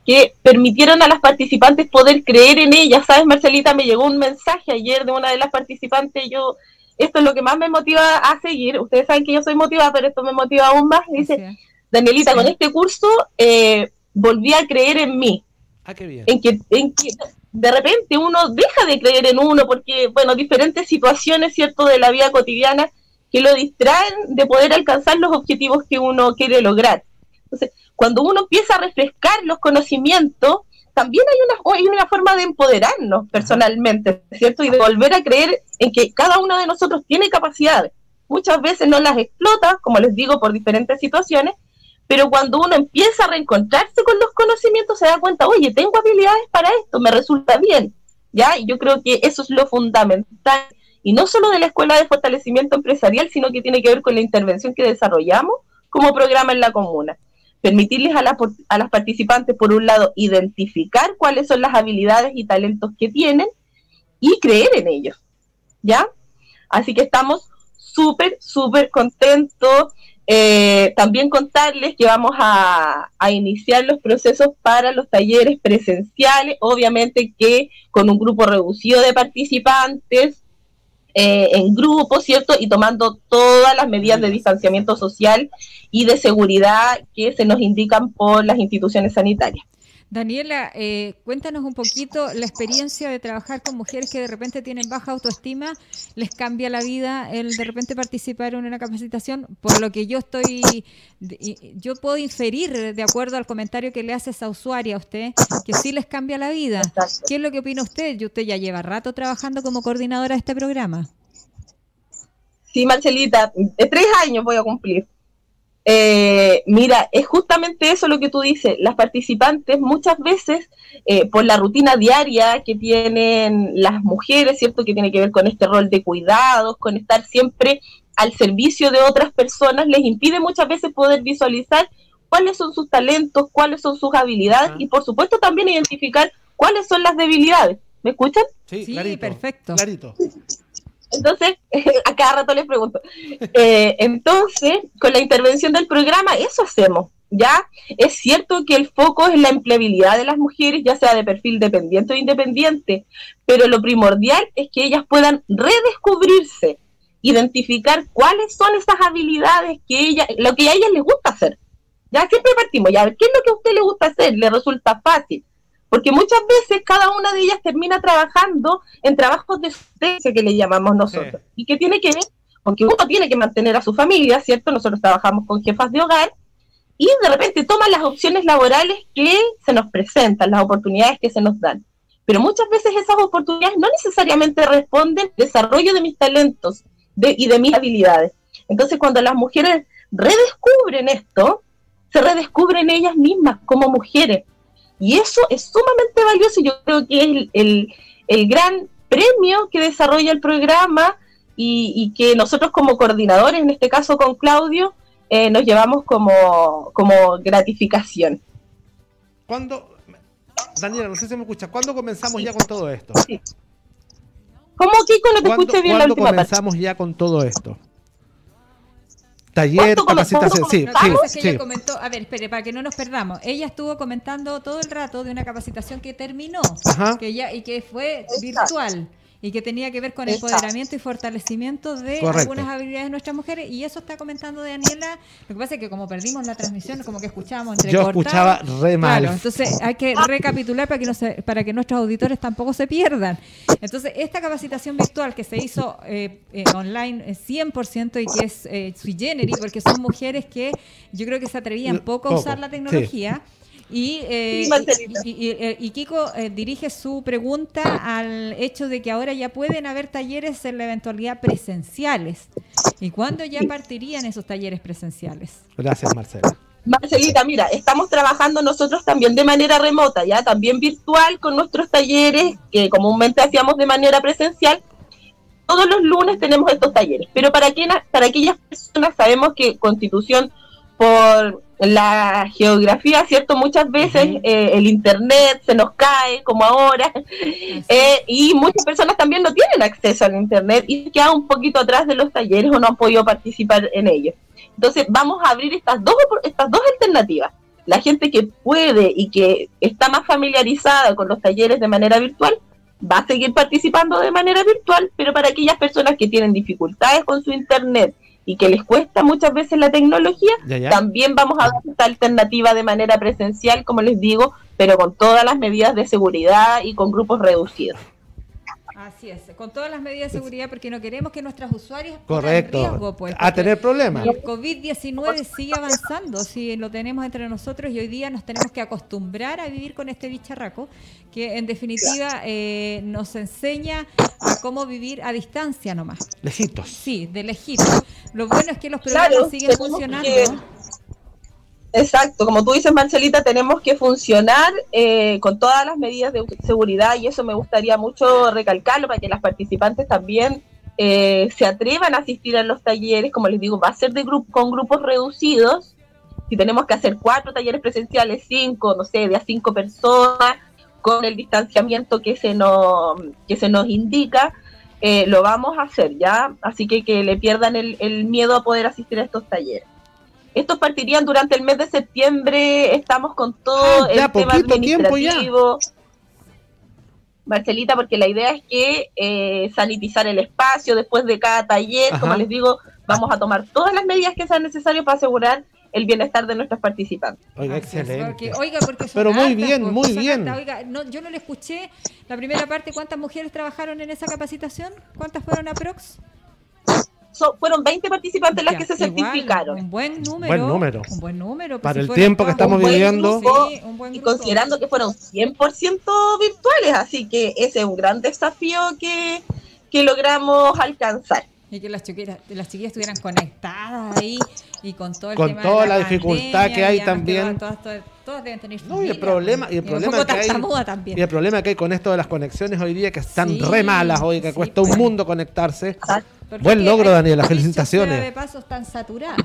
que permitieron a las participantes poder creer en ellas. ¿Sabes, Marcelita? Me llegó un mensaje ayer de una de las participantes. Yo, esto es lo que más me motiva a seguir. Ustedes saben que yo soy motivada, pero esto me motiva aún más. Dice, Danielita, con este curso eh, volví a creer en mí. Ah, qué bien. En que, en que de repente uno deja de creer en uno porque, bueno, diferentes situaciones, ¿cierto?, de la vida cotidiana que lo distraen de poder alcanzar los objetivos que uno quiere lograr. Entonces, cuando uno empieza a refrescar los conocimientos, también hay una, hay una forma de empoderarnos personalmente, ¿cierto? Y de volver a creer en que cada uno de nosotros tiene capacidades. Muchas veces no las explota, como les digo, por diferentes situaciones, pero cuando uno empieza a reencontrarse con los conocimientos se da cuenta, oye, tengo habilidades para esto, me resulta bien, ¿ya? Y yo creo que eso es lo fundamental, y no solo de la Escuela de Fortalecimiento Empresarial, sino que tiene que ver con la intervención que desarrollamos como programa en la comuna. Permitirles a, la- a las participantes, por un lado, identificar cuáles son las habilidades y talentos que tienen y creer en ellos, ¿ya? Así que estamos súper, súper contentos. Eh, también contarles que vamos a, iniciar los procesos para los talleres presenciales, obviamente que con un grupo reducido de participantes, eh, en grupo, ¿cierto? Y tomando todas las medidas de distanciamiento social y de seguridad que se nos indican por las instituciones sanitarias. Daniela, eh, cuéntanos un poquito la experiencia de trabajar con mujeres que de repente tienen baja autoestima, les cambia la vida el de repente participar en una capacitación, por lo que yo estoy, yo puedo inferir de acuerdo al comentario que le hace esa usuaria a usted, que sí les cambia la vida. ¿Qué es lo que opina usted? Y Usted ya lleva rato trabajando como coordinadora de este programa. Sí, Marcelita, de tres años voy a cumplir. Eh, mira, es justamente eso lo que tú dices. Las participantes muchas veces, eh, por la rutina diaria que tienen las mujeres, ¿cierto? Que tiene que ver con este rol de cuidados, con estar siempre al servicio de otras personas, les impide muchas veces poder visualizar cuáles son sus talentos, cuáles son sus habilidades y por supuesto también identificar cuáles son las debilidades. ¿Me escuchan? Sí, Sí, clarito, perfecto. Clarito. Entonces, a cada rato les pregunto. Eh, entonces, con la intervención del programa, eso hacemos. Ya es cierto que el foco es la empleabilidad de las mujeres, ya sea de perfil dependiente o independiente, pero lo primordial es que ellas puedan redescubrirse, identificar cuáles son esas habilidades que ella, lo que a ellas les gusta hacer. Ya siempre partimos, ya, ¿qué es lo que a usted le gusta hacer? Le resulta fácil. Porque muchas veces cada una de ellas termina trabajando en trabajos de sustancia que le llamamos nosotros. Y que tiene que ver, porque uno tiene que mantener a su familia, ¿cierto? Nosotros trabajamos con jefas de hogar y de repente toman las opciones laborales que se nos presentan, las oportunidades que se nos dan. Pero muchas veces esas oportunidades no necesariamente responden al desarrollo de mis talentos de- y de mis habilidades. Entonces, cuando las mujeres redescubren esto, se redescubren ellas mismas como mujeres. Y eso es sumamente valioso y yo creo que es el, el- el gran premio que desarrolla el programa y, y que nosotros como coordinadores, en este caso con Claudio, eh, nos llevamos como, como gratificación. ¿Cuándo, Daniela, no sé si me escuchas, ¿cuándo comenzamos ya con todo esto? ¿Cómo, Kiko? No te ¿Cuándo, escuché bien la cuándo última parte. comenzamos ya con todo esto? Taller, ¿Cuándo capacitación, sí, sí, sí. ella comentó, a ver, espere, para que no nos perdamos. Ella estuvo comentando todo el rato de una capacitación que terminó Ajá. que ya, y que fue virtual y que tenía que ver con Exacto. empoderamiento y fortalecimiento de Correcto. algunas habilidades de nuestras mujeres. Y eso está comentando Daniela. Lo que pasa es que como perdimos la transmisión, como que escuchábamos entre Yo escuchaba re mal. Claro, entonces hay que recapitular para que, no se- para que nuestros auditores tampoco se pierdan. Entonces, esta capacitación virtual que se hizo eh, eh, online eh, 100% y que es eh, sui generis, porque son mujeres que yo creo que se atrevían poco a usar la sí. Y, eh, y, y- y- y Kiko eh, dirige su pregunta al hecho de que ahora ya pueden haber talleres en la eventualidad presenciales. ¿Y cuándo ya partirían esos talleres presenciales? Gracias, Marcela. Marcelita, mira, estamos trabajando nosotros también de manera remota, ya también virtual con nuestros talleres que comúnmente hacíamos de manera presencial. Todos los lunes tenemos estos talleres, pero para, quien, para aquellas personas sabemos que Constitución, por la geografía, ¿cierto? Muchas veces eh, el Internet se nos cae, como ahora, eh, y muchas personas también no tienen acceso al Internet y quedan un poquito atrás de los talleres o no han podido participar en ellos. Entonces vamos a abrir estas dos, estas dos alternativas. La gente que puede y que está más familiarizada con los talleres de manera virtual va a seguir participando de manera virtual, pero para aquellas personas que tienen dificultades con su internet y que les cuesta muchas veces la tecnología, Ya, ya. también vamos a dar esta alternativa de manera presencial, como les digo, pero con todas las medidas de seguridad y con grupos reducidos. Así es, con todas las medidas de seguridad porque no queremos que nuestras usuarias pongan Correcto. riesgo, pues, a tener problemas. El COVID-19 sigue avanzando, si lo tenemos entre nosotros y hoy día nos tenemos que acostumbrar a vivir con este bicharraco, que en definitiva eh, nos enseña a cómo vivir a distancia nomás. Lejitos. Sí, de lejitos. Lo bueno es que los programas Claro, siguen funcionando. que- Exacto, como tú dices, Marcelita, tenemos que funcionar eh, con todas las medidas de seguridad y eso me gustaría mucho recalcarlo para que las participantes también eh, se atrevan a asistir a los talleres. Como les digo, va a ser de grupo, con grupos reducidos. Si tenemos que hacer cuatro talleres presenciales, cinco, no sé, de a cinco personas, con el distanciamiento que se nos, que se nos indica, eh, lo vamos a hacer ya. Así que que le pierdan el, el miedo a poder asistir a estos talleres. Estos partirían durante el mes de septiembre. Estamos con todo Ah, ya, el tema poquito tiempo ya. administrativo. Marcelita, porque la idea es que eh, sanitizar el espacio después de cada taller, como les digo, vamos a tomar todas las medidas que sean necesarias para asegurar el bienestar de nuestros participantes. Oiga, excelente. porque- oiga, porque son Pero muy bien, muy bien. Oiga, no, yo no le escuché la primera parte. ¿Cuántas mujeres trabajaron en esa capacitación? ¿Cuántas fueron aprox? So- fueron 20 participantes las que se igual, certificaron. Un buen número. Buen número. Un buen número. pues, Para si el tiempo que estamos un buen viviendo. grupo, Sí, un buen y grupo. considerando que fueron 100% virtuales, así que ese es un gran desafío que, que logramos alcanzar. Y que las chiquillas, las chiquillas estuvieran conectadas ahí y con todo el Con tema de toda la dificultad que hay también. Todas, todas, todas deben tener No, y el familia, problema, y el problema que hay, también. y el problema que hay con esto de las conexiones hoy día que están Sí, re malas hoy, que sí, cuesta un pues. mundo conectarse. Porque Buen logro, hay- Daniela, felicitaciones. de paso están saturadas.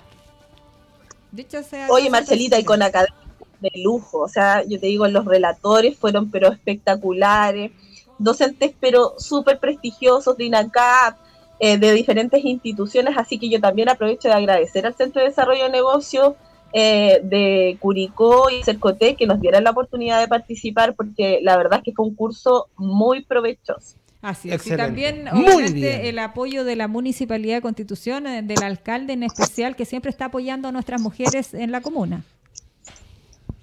Dicho sea Oye, Marcelita, y con académicos de lujo, o sea, yo te digo, los relatores fueron pero espectaculares, docentes pero súper prestigiosos de INACAP, eh, de diferentes instituciones, así que yo también aprovecho de agradecer al Centro de Desarrollo de Negocios eh, de Curicó y Cercotec que nos dieran la oportunidad de participar, porque la verdad es que fue un curso muy provechoso. Así es. Y Excelente. también, Muy obviamente, bien. el apoyo de la Municipalidad de Constitución, eh, del alcalde en especial, que siempre está apoyando a nuestras mujeres en la comuna.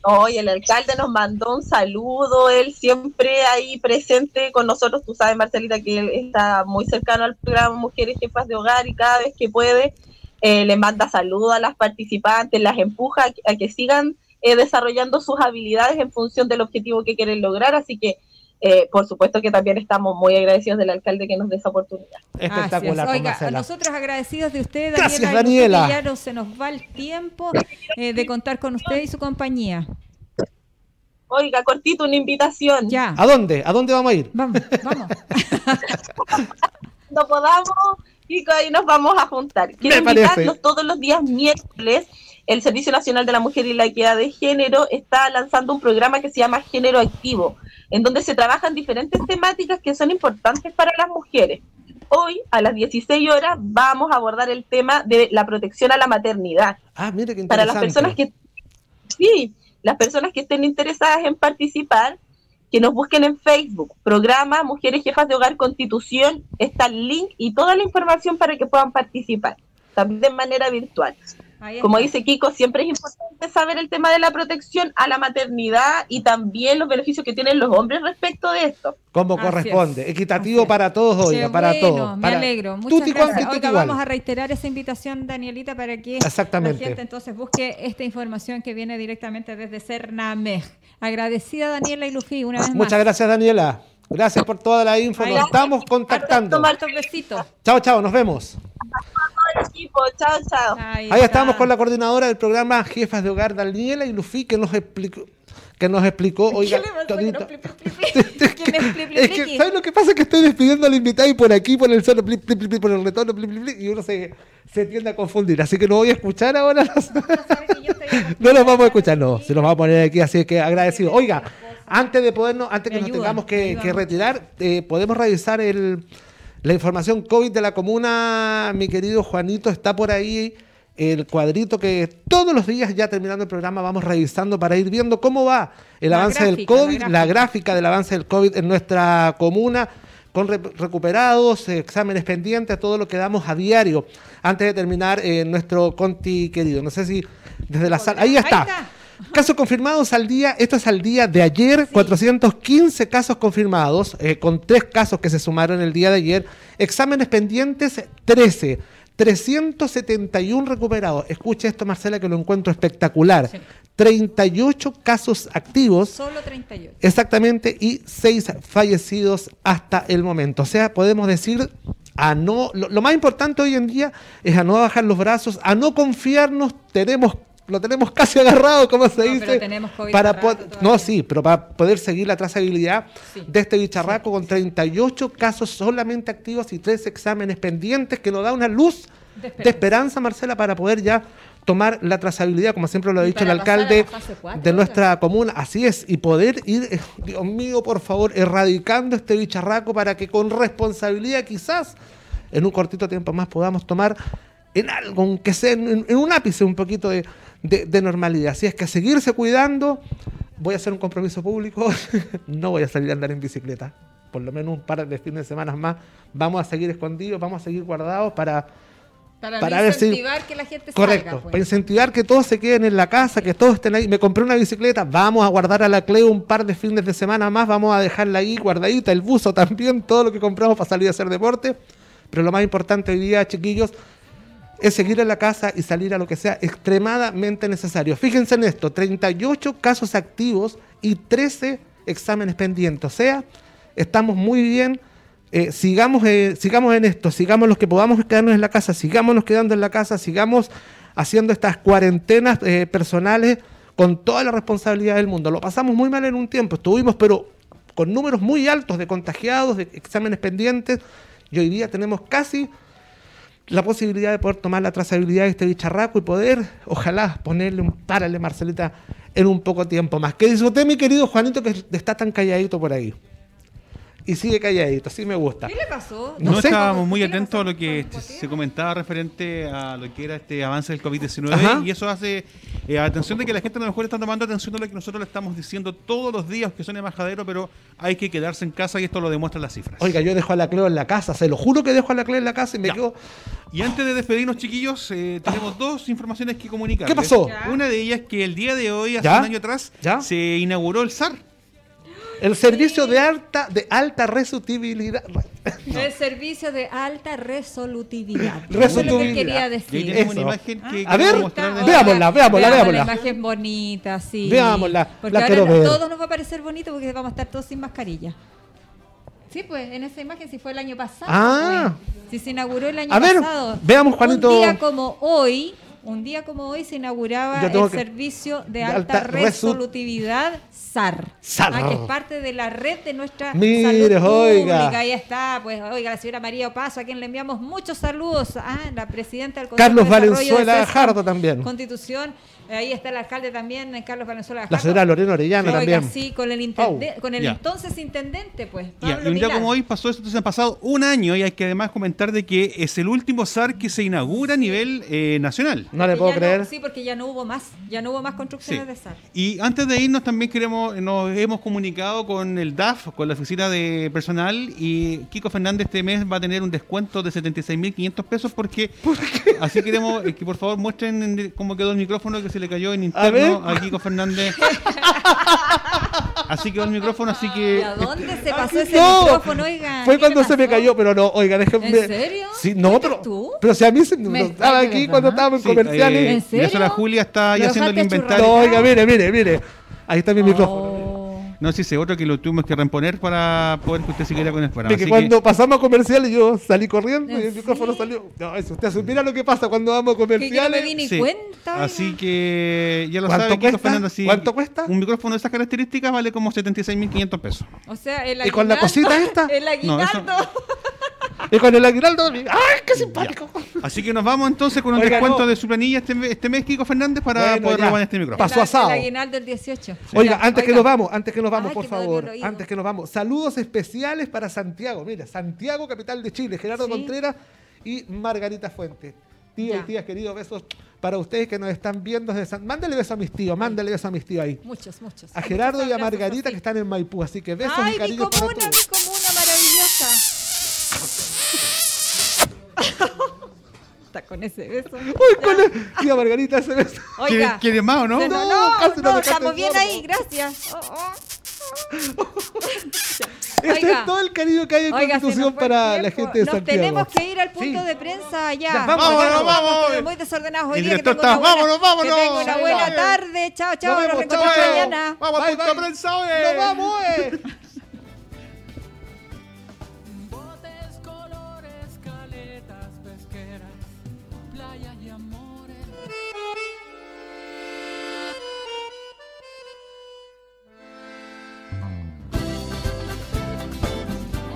Hoy el alcalde nos mandó un saludo, él siempre ahí presente con nosotros, tú sabes Marcelita que él está muy cercano al programa Mujeres Jefas de Hogar y cada vez que puede eh, le manda saludos a las participantes, las empuja a que, a que sigan eh, desarrollando sus habilidades en función del objetivo que quieren lograr, así que eh, por supuesto que también estamos muy agradecidos del alcalde que nos dé esa oportunidad. Espectacular, Oiga, a Marcela. nosotros agradecidos de usted, Gracias, Daniela. Daniela. porque Ya no se nos va el tiempo eh, de contar con usted y su compañía. Oiga, cortito, una invitación. Ya. ¿A dónde? ¿A dónde vamos a ir? Vamos, vamos. Cuando podamos, chicos, ahí nos vamos a juntar. Quiero Me parece. invitarlos todos los días miércoles. El Servicio Nacional de la Mujer y la Equidad de Género está lanzando un programa que se llama Género Activo, en donde se trabajan diferentes temáticas que son importantes para las mujeres. Hoy, a las 16 horas, vamos a abordar el tema de la protección a la maternidad. Ah, mire qué Para interesante. las personas que, sí, las personas que estén interesadas en participar, que nos busquen en Facebook, programa Mujeres Jefas de Hogar Constitución, está el link y toda la información para que puedan participar, también de manera virtual. Como dice Kiko, siempre es importante saber el tema de la protección a la maternidad y también los beneficios que tienen los hombres respecto de esto. Como Así corresponde. Equitativo para todos, oiga, para bueno, todos. Me Para- alegro. Muchas Tutti gracias. Oiga, vamos a reiterar esa invitación, Danielita, para que Exactamente. la gente entonces busque esta información que viene directamente desde Cernamej. Agradecida, Daniela y Lufi, una vez más. Muchas gracias, Daniela. Gracias por toda la info. Nos estamos contactando. Chao, chao, nos vemos. Todo el equipo, chao, chao. Ahí, estamos con la coordinadora del programa Jefas de Hogar, Daniela y Lufi, que nos explicó, que nos explicó, ¿sabes lo que pasa? Que estoy despidiendo al invitado y por aquí, por el solo, pli, pli, pli, pli, por el retorno, pli, pli, pli, y uno se, se tiende a confundir. Así que no voy a escuchar ahora. los- no los vamos a escuchar, no. Se los vamos a poner aquí, así que agradecido. Oiga, antes de podernos, antes que nos tengamos que, retirar, eh, podemos revisar el, la información COVID de la comuna. Mi querido Juanito está por ahí. El cuadrito que todos los días, ya terminando el programa, vamos revisando para ir viendo cómo va el La avance del gráfica, COVID, la gráfica. gráfica del avance del COVID en nuestra comuna, con re- recuperados, exámenes pendientes, todo lo que damos a diario antes de terminar eh, nuestro Conti querido. No sé si desde la sala. Ahí está. está. Casos confirmados al día, esto es al día de ayer, 415 casos confirmados, eh, con tres casos que se sumaron el día de ayer. Exámenes pendientes, 13. 371 recuperados. Escuche esto, Marcela, que lo encuentro espectacular. 38 casos activos. Solo 38. Exactamente, y seis fallecidos hasta el momento. O sea, podemos decir a no. Lo, lo más importante hoy en día es a no bajar los brazos, a no confiarnos. Tenemos, lo tenemos casi agarrado, como se No, dice. pero tenemos COVID para no, sí, pero para poder seguir la trazabilidad Sí. de este bicharraco con 38 casos solamente activos y tres exámenes pendientes que nos da una luz De de esperanza. Marcela, para poder ya tomar la trazabilidad, como siempre lo ha dicho el alcalde de nuestra comuna. Así es, y poder ir, eh, Dios mío, por favor, erradicando este bicharraco para que con responsabilidad quizás en un cortito tiempo más podamos tomar en algo, aunque sea en, en un ápice, un poquito de, de- de normalidad. Así es que a seguirse cuidando, voy a hacer un compromiso público, no voy a salir a andar en bicicleta. Por lo menos un par de fines de semana más, vamos a seguir escondidos, vamos a seguir guardados para Para, Para si- incentivar que la gente Correcto, salga. pues. para incentivar que todos se queden en la casa, que todos estén ahí. Me compré una bicicleta, vamos a guardar a la Cleo un par de fines de semana más, vamos a dejarla ahí guardadita, el buzo también, todo lo que compramos para salir a hacer deporte. Pero lo más importante hoy día, chiquillos, es seguir en la casa y salir a lo que sea extremadamente necesario. Fíjense en esto, 38 casos activos y 13 exámenes pendientes. O sea, estamos muy bien eh, sigamos, eh, sigamos en esto, sigamos los que podamos quedarnos en la casa, sigámonos quedando en la casa, sigamos haciendo estas cuarentenas eh, personales con toda la responsabilidad del mundo. Lo pasamos muy mal en un tiempo, estuvimos pero con números muy altos de contagiados, de exámenes pendientes, y hoy día tenemos casi la posibilidad de poder tomar la trazabilidad de este bicharraco y poder, ojalá, ponerle un párale, Marcelita, en un poco tiempo más. ¿Qué dice mi querido Juanito, que está tan calladito por ahí? Y sigue calladito, así me gusta. ¿Qué le pasó? No, No sé. estábamos muy atentos a lo que se comentaba referente a lo que era este avance del Ajá. COVID-19 y eso hace eh, atención de que la gente a lo mejor está tomando atención a lo que nosotros le estamos diciendo todos los días, que son embajadero, pero hay que quedarse en casa y esto lo demuestran las cifras. Oiga, yo dejo a la Cleo en la casa, se lo juro que dejo a la Cleo en la casa y me quedo... Y antes de despedirnos, chiquillos, eh, tenemos dos informaciones que comunicar. ¿Qué pasó? Una de ellas es que el día de hoy, hace ¿Ya? un año atrás, se inauguró el SAR. El servicio de alta, de alta resolutibilidad. El servicio de alta resolutividad. Resolutividad. Eso es lo que quería decir. una imagen que A ver, veámosla, veámosla, veámosla. La imagen bonita, sí. Veámosla, Porque la ahora ver. todos nos va a parecer bonito porque vamos a estar todos sin mascarilla. Sí, pues en esa imagen sí fue el año pasado. Ah. pues. Sí, se inauguró el año A ver, pasado. veamos, Juanito. Un día como hoy, un día como hoy se inauguraba el que- servicio de de alta, alta resolutividad SAR. SAR. Ah, que es parte de la red de nuestra Mire, salud oiga. pública. Ahí está, pues, oiga, la señora María Opaso, a quien le enviamos muchos saludos. Ah, la presidenta del Consejo Carlos de de Valenzuela CESCOM, Jardo también. Constitución. Ahí está el alcalde también, eh, Carlos Valenzuela La Jardo. señora Lorena Orellana Oiga, también. sí, con el, intende- Oh, con el ya. entonces intendente, pues. Ya, Pablo y un día Milán. como hoy pasó esto, entonces ha pasado un año y hay que además comentar de que es el último SAR que se inaugura a nivel eh, nacional. No le puedo no- creer. sí, porque ya no hubo más, ya no hubo más construcciones Sí. de SAR. Y antes de irnos también queremos, nos hemos comunicado con el DAF, con la oficina de personal y Kiko Fernández este mes va a tener un descuento de 76.500 pesos porque así queremos eh, que por favor muestren en- cómo quedó el micrófono que se le cayó en A interno a, Kiko Fernández. así quedó el micrófono, así que ¿Y a dónde se pasó ese No, micrófono, oiga? Fue ¿Qué cuando se me cayó, pero no, oiga, déjenme. ¿En serio? Sí, no, pero. tú? Pero si a mí se Me estaba aquí verdad. cuando estábamos en Sí, comerciales. eh, ¿En y la serio? Julia está ya ¿Lo haciendo el inventario. No, oiga, mire, mire, mire. Ahí está mi Oh. micrófono. No, sí, ese otro que lo tuvimos que reemponer para poder que usted siguiera con el programa. De que Así cuando pasamos a comerciales yo salí corriendo y ¿En el micrófono salió. No, eso, usted supiera lo que pasa cuando vamos a Que yo no me comerciales. di ni Sí. cuenta. Así que ya lo ¿Cuánto sabe, cuesta? Fernández. así- ¿Cuánto cuesta? Un micrófono de esas características vale como 76.500 pesos. O sea, el ¿Y con la aguinaldo- cosita esta? El No, eso- aguinaldo. Y con el aguinaldo. ¡Ay, qué simpático! Así que nos vamos entonces con un Oiga, descuento no. de su planilla este, este mes, Kiko Fernández, para Bueno, poder robar este micrófono. Pasó asado. El aguinaldo del 18. Oiga, antes que nos vamos, antes que nos vamos, Ay, por favor, antes que nos vamos, saludos especiales para Santiago, mira, Santiago, capital de Chile, Gerardo Sí. Contreras y Margarita Fuentes. Tíos Ya. y tías, queridos, besos para ustedes que nos están viendo desde San... Mándale besos a mis tíos, mándale besos a mis tíos ahí. Muchos, muchos. A Gerardo y a Margarita que están en Maipú, así que besos Ay, y mi cariños para comuna, todos. mi comuna Está con ese beso. Uy, con el- Tía Margarita, ese beso. Oiga. ¿Quiere más o no? No, No, no, no no, estamos bien ahí, gracias. Oh, oh. Ese Oiga. es todo el cariño que hay en Oiga, Constitución nos para la gente de Nos Santiago. tenemos que ir al punto Sí. de prensa allá. Ya, vamos, Vámonos, Estamos vamos. Muy desordenados hoy día. Que tengo una buena, vámonos, vámonos. Que tengo una buena tarde. Chao, chao. Nos Nos vemos, reencontramos chao. mañana. Vamos al punto de prensa, oye. ¡Nos vamos, eh!